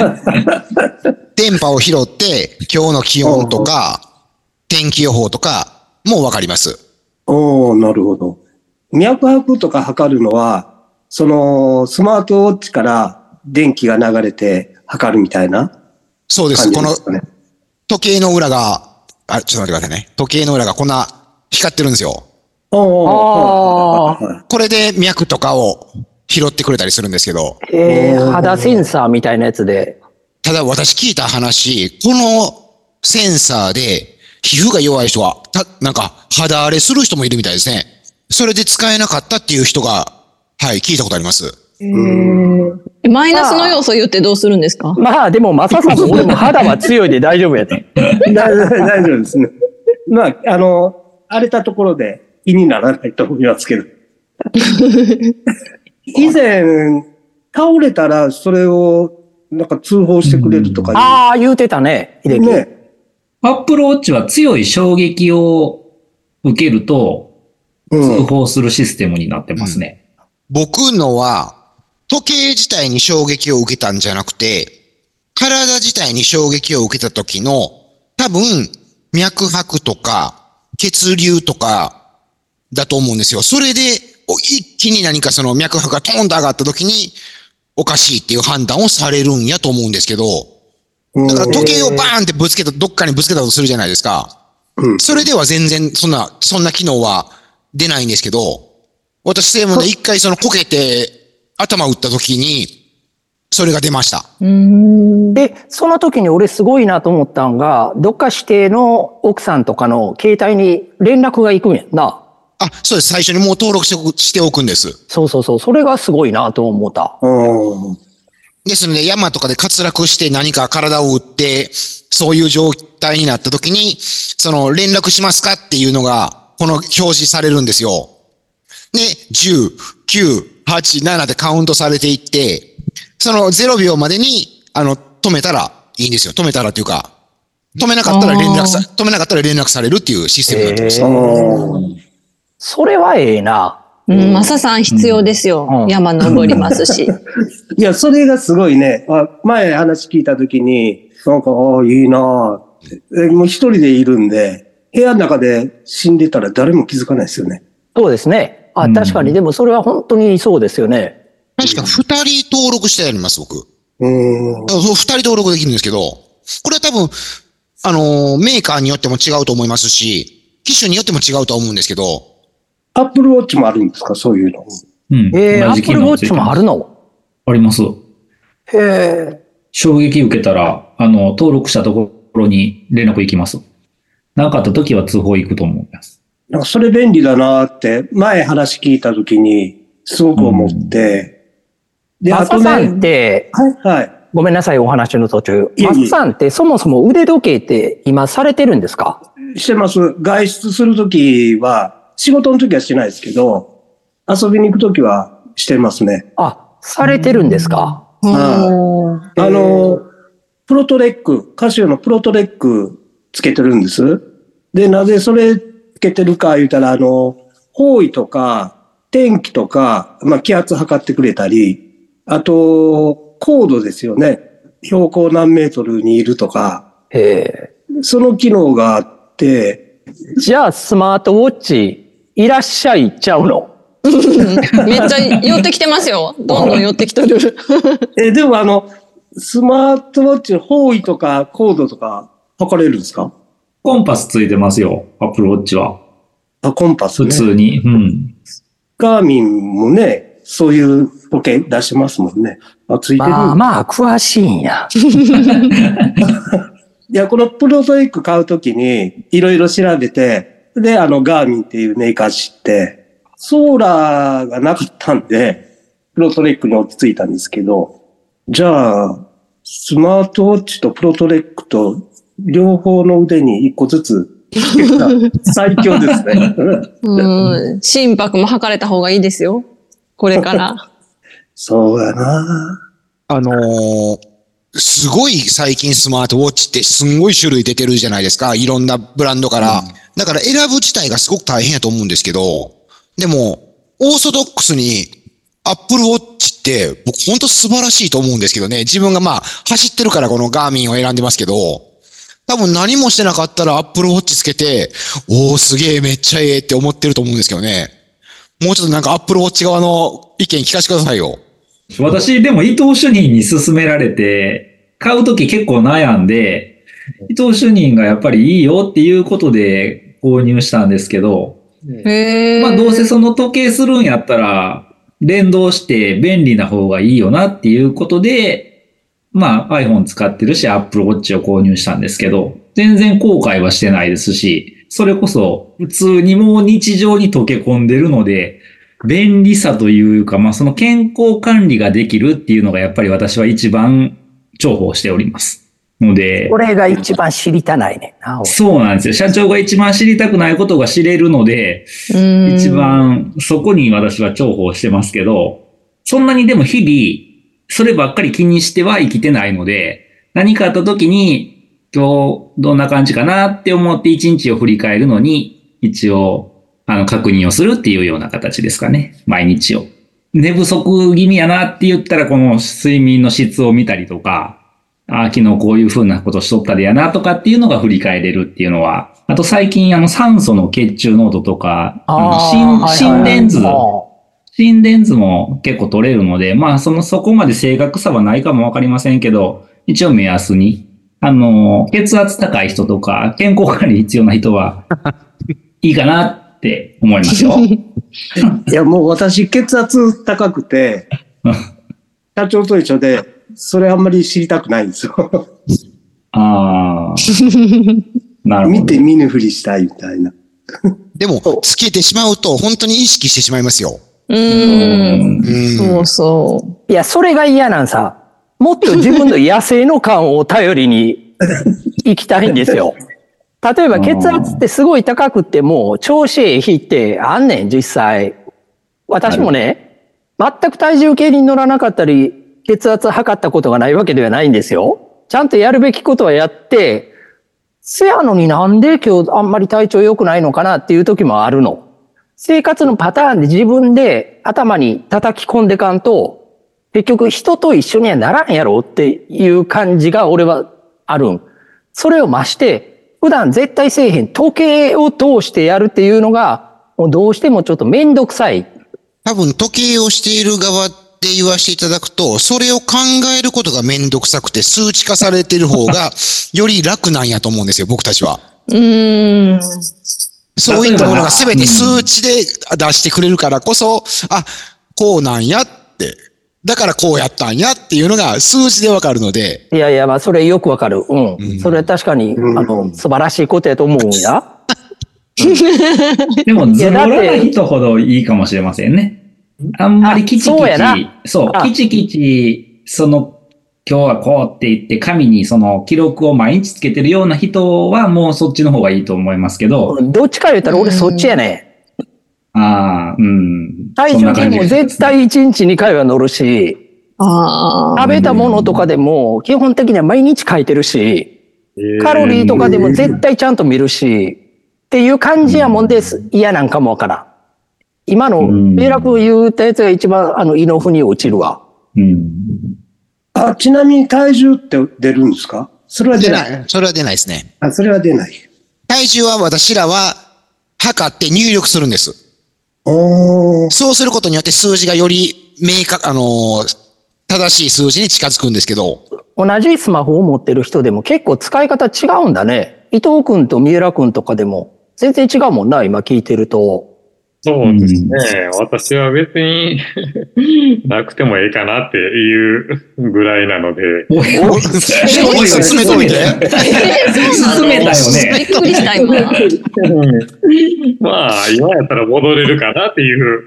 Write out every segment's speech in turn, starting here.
電波を拾って、今日の気温とか、天気予報とか、もうわかります。おおなるほど。脈拍とか測るのは、その、スマートウォッチから電気が流れて測るみたいなそうです。この。時計の裏が、あ、ちょっと待ってくださいね。時計の裏がこんな光ってるんですよ。おおこれで脈とかを拾ってくれたりするんですけど、えー、肌センサーみたいなやつで。ただ私聞いた話、このセンサーで皮膚が弱い人は、た、なんか肌荒れする人もいるみたいですね。それで使えなかったっていう人が、はい、聞いたことあります。えマイナスの要素言ってどうするんですか？まあでも、マサさんも俺も肌は強いで大丈夫やで。大丈夫大丈夫ですね。まあ、あの、荒れたところで気にならないと思いますけど。以前、倒れたらそれをなんか通報してくれるとかああ、言うてたね、秀樹。ね。アップルウォッチは強い衝撃を受けるとうん。通報するシステムになってますね。僕のは、時計自体に衝撃を受けたんじゃなくて、体自体に衝撃を受けた時の、多分、脈拍とか、血流とか、だと思うんですよ。それで、お一気に何かその脈拍がトーンと上がった時に、おかしいっていう判断をされるんやと思うんですけど、だから時計をバーンってぶつけた、どっかにぶつけたとするじゃないですか。うんそれでは全然、そんな、そんな機能は出ないんですけど、私でもね、一回そのこけて、頭打った時に、それが出ました。で、その時に俺すごいなと思ったんが、どっか指定の奥さんとかの携帯に連絡が行くんやんな。あ、そうです。最初にもう登録しておくんです。そうそうそう。それがすごいなと思った。うん。ですので、山とかで滑落して何か体を打って、そういう状態になった時に、その連絡しますかっていうのが、この表示されるんですよ。で、10、9、8、7でカウントされていって、その0秒までに、あの、止めたらいいんですよ。止めたらっていうか、止めなかったら連絡さ、止めなかったら連絡されるっていうシステムになってます。それはええな。うん、マサさん必要ですよ。うん山登りますし。いや、それがすごいね。あ前話聞いたときに、なんか、ああ、いいなえもう一人でいるんで、部屋の中で死んでたら誰も気づかないですよね。そうですね。あ、うん確かに、でもそれは本当にそうですよね。確か二人登録してあります、僕。うん。そう、二人登録できるんですけど、これは多分、あのーメーカーによっても違うと思いますし、機種によっても違うと思うんですけど、アップルウォッチもあるんですか？そういうの。うん。えー、アップルウォッチもあるの？あります。へえ。衝撃受けたら、あの、登録したところに連絡行きます。なかった時は通報行くと思います。なんかそれ便利だなって、前話聞いたときに、すごく思って。で、あとマサさんっね、て、はい、はい。ごめんなさい、お話の途中。いえいえマサさんってそもそも腕時計って今されてるんですか？してます。外出するときは、仕事のときはしないですけど、遊びに行くときはしてますね。あ、されてるんですか？あの、プロトレック、カシオのプロトレックつけてるんです。で、なぜそれつけてるか言うたら、あの、方位とか、天気とか、まあ、気圧測ってくれたり、あと、高度ですよね。標高何メートルにいるとか、へえ。その機能があって、じゃあ、スマートウォッチ、いらっしゃいちゃうのめっちゃ寄ってきてますよ。どんどん寄ってきとる。え、でもあの、スマートウォッチ方位とか高度とか測れるんですか？コンパスついてますよ、アップルウォッチは。あ、コンパス普ね。通に。うん。ガーミンもね、そういう時計出してますもんね。あ、ついてる。まあまあ、詳しいんや。いや、このプロトレック買うときに、いろいろ調べて、で、あの、ガーミンっていうメーカー知って、ソーラーがなかったんで、プロトレックに落ち着いたんですけど、じゃあ、スマートウォッチとプロトレックと、両方の腕に一個ずつ 最強ですね。うん。心拍も測れた方がいいですよ。これから。そうやなあのーすごい最近スマートウォッチってすんごい種類出てるじゃないですか。いろんなブランドから。だから選ぶ自体がすごく大変やと思うんですけど、でも、オーソドックスにアップルウォッチって僕本当素晴らしいと思うんですけどね。自分がまあ走ってるからこのガーミンを選んでますけど、多分何もしてなかったらアップルウォッチつけて、おーすげえめっちゃええって思ってると思うんですけどね。もうちょっとなんかアップルウォッチ側の意見聞かせてくださいよ。私、でも伊藤主任に勧められて、買うとき結構悩んで、伊藤主任がやっぱりいいよっていうことで購入したんですけど。まあどうせその時計するんやったら、連動して便利な方がいいよなっていうことで、まあ iPhone 使ってるし Apple Watch を購入したんですけど、全然後悔はしてないですし、それこそ普通にもう日常に溶け込んでるので、便利さというか、まあその健康管理ができるっていうのがやっぱり私は一番重宝しております。ので、これが一番知りたないねんな。俺そうなんですよ。社長が一番知りたくないことが知れるので、うん一。番そこに私は重宝してますけど、そんなにでも日々、そればっかり気にしては生きてないので、何かあった時に、今日どんな感じかなって思って一日を振り返るのに、一応、あの、確認をするっていうような形ですかね。毎日を。寝不足気味やなって言ったら、この睡眠の質を見たりとか、ああ、昨日こういう風なことしとったでやなとかっていうのが振り返れるっていうのは、あと最近あの酸素の血中濃度とか、あのー心電図、あ心電図も結構取れるので、まあそのそこまで正確さはないかもわかりませんけど、一応目安に、あの、血圧高い人とか健康管理必要な人は、いいかなって思いますよ。いや、もう私血圧高くて、社長と一緒で、それあんまり知りたくないんですよ。ああ。なるほど。見て見ぬふりしたいみたいな。でも、つけてしまうと本当に意識してしまいますよ。うん。うん。そうそいや、それが嫌なんさ。もっと自分の野生の感を頼りに 行きたいんですよ。例えば血圧ってすごい高くっても、調子ええ日ってあんねん、実際。私もね、全く体重計に乗らなかったり、血圧測ったことがないわけではないんですよ。ちゃんとやるべきことはやって、せやのになんで今日あんまり体調良くないのかなっていう時もあるの。生活のパターンで自分で頭に叩き込んでかんと、結局人と一緒にはならんやろっていう感じが俺はあるん。それを増して、普段絶対せえへん時計を通してやるっていうのが、もうどうしてもちょっとめんどくさい。多分時計をしている側で言わせていただくと、それを考えることがめんどくさくて数値化されてる方が より楽なんやと思うんですよ、僕たちは。う。うん。そういったものが全て数値で出してくれるからこそ、あ、こうなんやって、だからこうやったんやっていうのが数字でわかるので、いやいや、まあそれよくわかる。うん。うんそれは確かに、うんあの、素晴らしいことやと思うんや。でも、ズボラな人ほどいいかもしれませんね。あんまりキチキチ、あそうそう、あキチキチ、その、今日はこうって言って、紙にその記録を毎日つけてるような人は、もうそっちの方がいいと思いますけど、どっちか言ったら俺そっちやね。ああ、うん。体重計も絶対1日2回は乗るし、ああ。食べたものとかでも基本的には毎日書いてるし、カロリーとかでも絶対ちゃんと見るし、っていう感じやもんです。嫌なんかもわからん。今の、うん米楽言ったやつが一番、あの、胃の腑に落ちるわ。うん。あ、ちなみに体重って出るんですか？それは出出ない。ない。それは出ないですね。あ、それは出ない。体重は私らは測って入力するんです。おー。そうすることによって数字がより明確、あのー正しい数字に近づくんですけど、同じスマホを持ってる人でも結構使い方違うんだね。伊藤くんと三浦くんとかでも全然違うもんな、今聞いてると。そうですね。私は別に なくてもいいかなっていうぐらいなので。おいおいおい進めてみて進めたよね。びっくりした、今。まあ、今やったら戻れるかなっていう、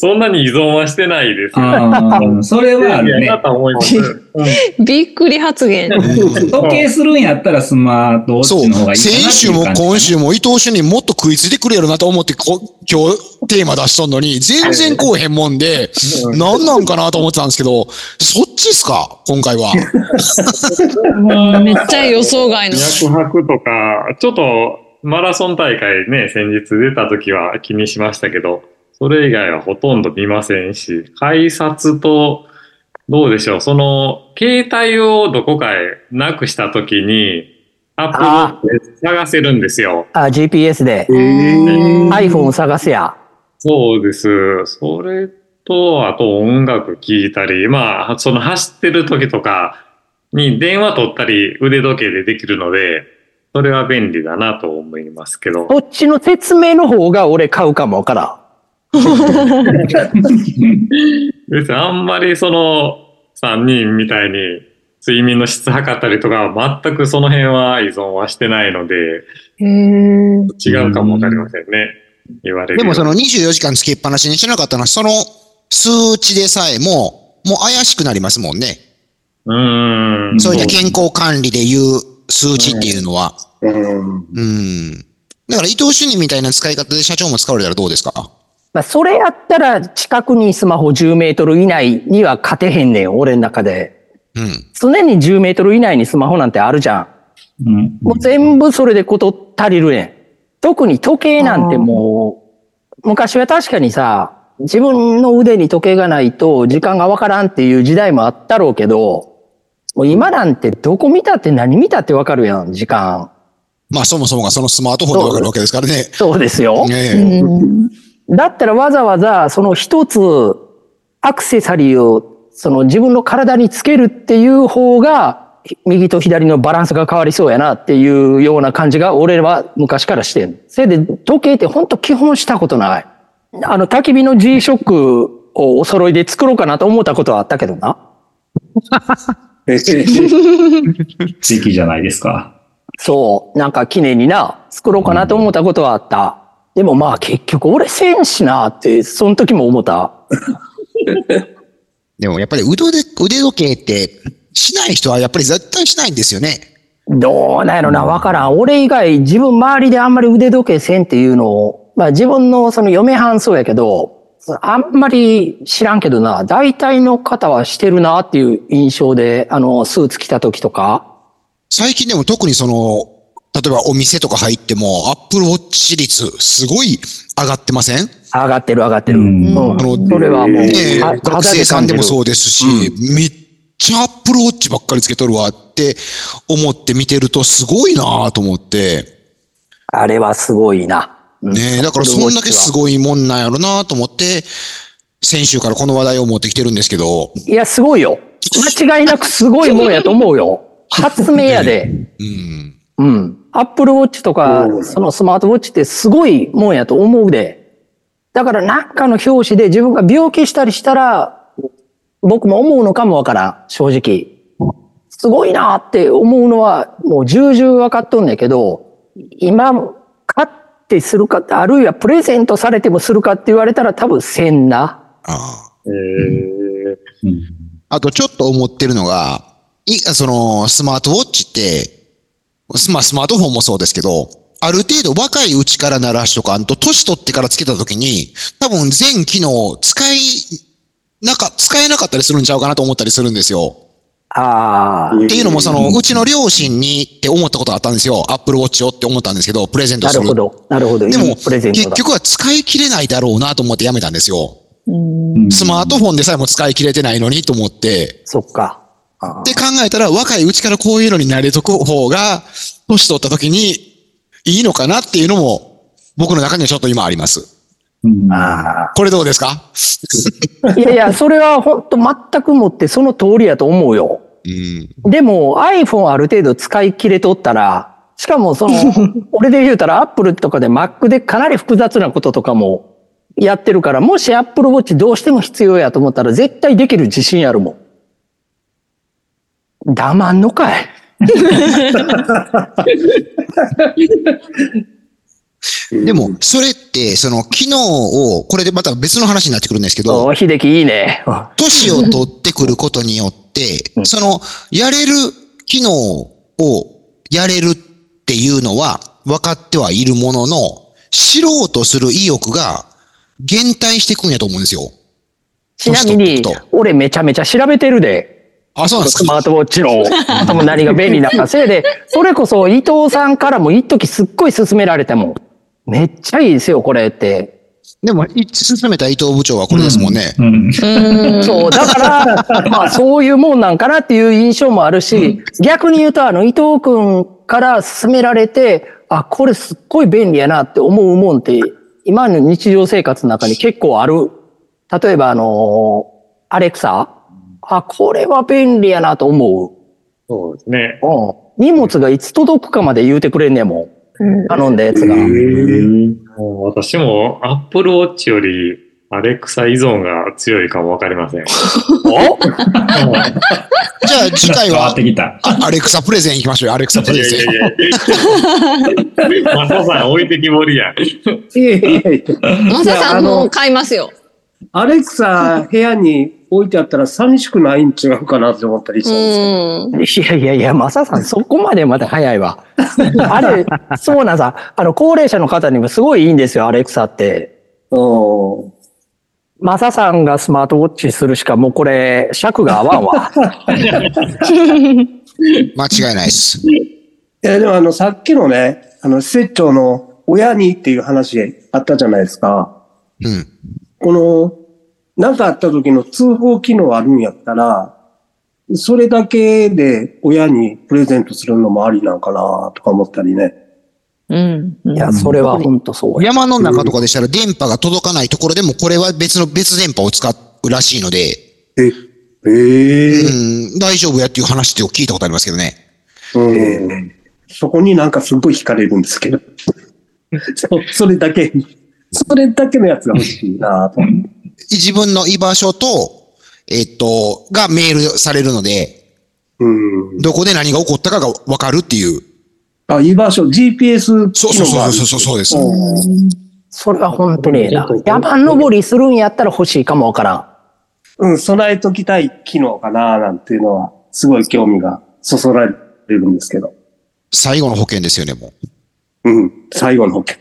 そんなに依存はしてないです。ああ、それはあるね びっくり発言。時計するんやったらスマートウォッそうチの方がいいかなって先週もいう感じかな今週も伊藤主任もっと食いついてくれるなと思ってこ今日テーマ出しとんのに、全然こうへんもんで、何なんかなと思ってたんですけど、そっちっすか？今回は。めっちゃ予想外の。脈拍とか、ちょっとマラソン大会ね、先日出た時は気にしましたけど、それ以外はほとんど見ませんし、改札と、どうでしょう、その、携帯をどこかへなくしたときに、アップで探せるんですよ。あ、GPS でえー iPhone 探せや。そうです。それと、あと音楽聴いたり、まあ、その走ってる時とかに電話取ったり腕時計でできるので、それは便利だなと思いますけど。そっちの説明の方が俺買うかもわから 別にあんまりその3人みたいに睡眠の質測ったりとかは全くその辺は依存はしてないので、違うかもわかりませんね。言われる。でもその24時間つけっぱなしにしなかったのは、その数値でさえも、もう怪しくなりますもんね。うーん。そういった健康管理でいう数値っていうのは。うんうん。だから伊藤主任みたいな使い方で社長も使われたらどうですか？まあ、それやったら近くにスマホ10メートル以内には勝てへんねん、俺の中で。うん。常に10メートル以内にスマホなんてあるじゃん。うん。もう全部それでこと足りるねん。特に時計なんてもう、昔は確かにさ、自分の腕に時計がないと時間がわからんっていう時代もあったろうけど、もう今なんてどこ見たって何見たってわかるやん、時間。まあそもそもがそのスマートフォンでわかるわけですからね。そうですよ。ねえ。うんだったらわざわざその一つアクセサリーをその自分の体につけるっていう方が右と左のバランスが変わりそうやなっていうような感じが俺は昔からしてん。それで時計って本当基本したことない。あの焚き火の G-SHOCK をお揃いで作ろうかなと思ったことはあったけどな。えー 地域じゃないですか。そう。なんか記念にな、作ろうかなと思ったことはあった。でもまあ結局俺せんしなって、その時も思った。でもやっぱり腕で腕時計ってしない人はやっぱり絶対しないんですよね。どうなんやろな、わからん。俺以外、自分周りであんまり腕時計せんっていうのを、まあ自分のその嫁はんそうやけど、あんまり知らんけどな、大体の方はしてるなっていう印象で、あの、スーツ着た時とか。最近でも特にその、例えばお店とか入っても、アップルウォッチ率すごい上がってません？上がってる上がってる。ううんん。あのそれはもう、ね学生さんでもそうですし、めっちゃアップルウォッチばっかりつけとるわって思って見てるとすごいなと思って、あれはすごいな。うんねえ、だからそんだけすごいもんなんやろなと思って、先週からこの話題を持ってきてるんですけど、いや、すごいよ。間違いなくすごいもんやと思うよ。発明やで。うん。うん。アップルウォッチとかう、んそのスマートウォッチってすごいもんやと思うで。だからなんかの表紙で自分が病気したりしたら、僕も思うのかもわからん、正直。すごいなって思うのはもう重々わかっとんねんけど、今、買ってするか、あるいはプレゼントされてもするかって言われたら多分せんな。ああ。えーうん。あとちょっと思ってるのが、い、その、スマートウォッチって、スまあスマートフォンもそうですけど、ある程度若いうちから鳴らしとか、あと年取ってからつけた時に、多分全機能使い、なんか使えなかったりするんちゃうかなと思ったりするんですよ。ああ、っていうのもその、うちの両親にって思ったことがあったんですよ。アップルウォッチをって思ったんですけど、プレゼントなする。るほど。なるほど。でも。結局は使い切れないだろうなと思ってやめたんですよ。うんスマートフォンでさえも使い切れてないのにと思って、そっか。あって考えたら若いうちからこういうのに慣れとく方が、年取った時にいいのかなっていうのも、僕の中にはちょっと今あります。これどうですか？ー。いやいや、それは本当全くもってその通りやと思うよ。うん。でも iPhone ある程度使い切れとったら、しかもその、俺で言うたら Apple とかで Mac でかなり複雑なこととかもやってるから、もし Apple Watch どうしても必要やと思ったら絶対できる自信あるもん。黙んのかい。でも、それって、その機能を、これでまた別の話になってくるんですけど、お秀樹いいね。年を取ってくることによって、その、やれる機能をやれるっていうのは分かってはいるものの、知ろうとする意欲が減退していくんやと思うんですよ。ちなみに俺めちゃめちゃ調べてるで。あ、そうなんですか。スマートウォッチの、あとも何が便利なのか。せいで、それこそ伊藤さんからも一時すっごい勧められても、めっちゃいいですよ、これって。でも、い進めた伊藤部長はこれですもんね。うん。うん。そう、だから、まあそういうもんなんかなっていう印象もあるし、逆に言うと、あの、伊藤くんから勧められて、あ、これすっごい便利やなって思うもんって、今の日常生活の中に結構ある。例えば、あの、アレクサあ、これは便利やなと思そうですね。う。うん。荷物がいつ届くかまで言うてくれんねんもうんん。頼んだやつが。もう私も Apple Watch よりアレクサ依存が強いかもわかりません。お？じゃあ次回変わはってきた。あアレクサプレゼン行きましょうよ。アレクサプレゼン。いやいやいや。マサさん置いてきぼりやん。いやいやいやまささんもう買いますよ。アレクサ部屋に置いてあったら寂しくないん違うかなって思ったりしたんですけど。うん。いやいやいや、マサさん、そこまでまだ早いわ。あれ、そうなんさ、あの、高齢者の方にもすごいいいんですよ、アレクサって。うんマサさんがスマートウォッチするしかもうこれ、尺が合わんわ。間違いないです。いや、でもあの、さっきのね、あの、施設長の親にっていう話あったじゃないですか。うん。この、なんかあった時の通報機能あるんやったら、それだけで親にプレゼントするのもありなんかなとか思ったりね。うん。いや、それは本当そうや。山の中とかでしたら電波が届かないところでもこれは別の別電波を使うらしいので、え、ええうん、大丈夫やっていう話って聞いたことありますけどね。うん。そこになんかすごい惹かれるんですけど。そそれだけ、それだけのやつが欲しいなと。自分の居場所と、えっと、がメールされるので、うん。どこで何が起こったかがわかるっていう。あ、居場所、GPS そう機そう能があるそうそうそうです。うんそれは本当にええな。山登りするんやったら欲しいかもわからん。うん、備えときたい機能かななんていうのは、すごい興味がそそられるんですけど。最後の保険ですよね、もう。うん、最後の保険。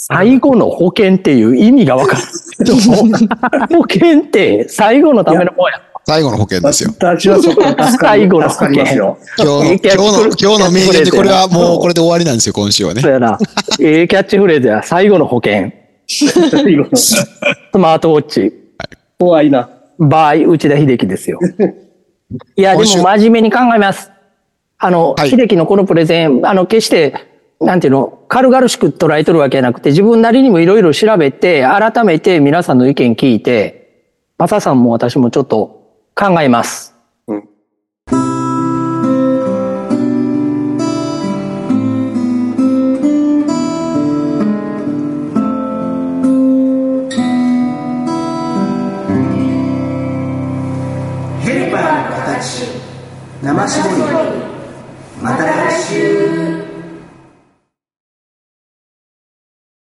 最後の保険っていう意味がわからんけども。保険って最後のためのもんや。最後の保険ですよ。私はそこ最後の助かりますよ。今日の、今日の、今日の名言でこれはもうこれで終わりなんですよ、今週はねそう。やな。ええキャッチフレーズや。最後の保険。最後のスマートウォッチ。怖いな。バイ内田秀樹ですよ。いや、でも真面目に考えます。あの、はい秀樹のこのプレゼン、あの、決して、なんていうの、軽々しく捉えとるわけじゃなくて、自分なりにもいろいろ調べて、改めて皆さんの意見聞いて、マサさんも私もちょっと考えます。うん。ヘルパーの形生絞り。また来週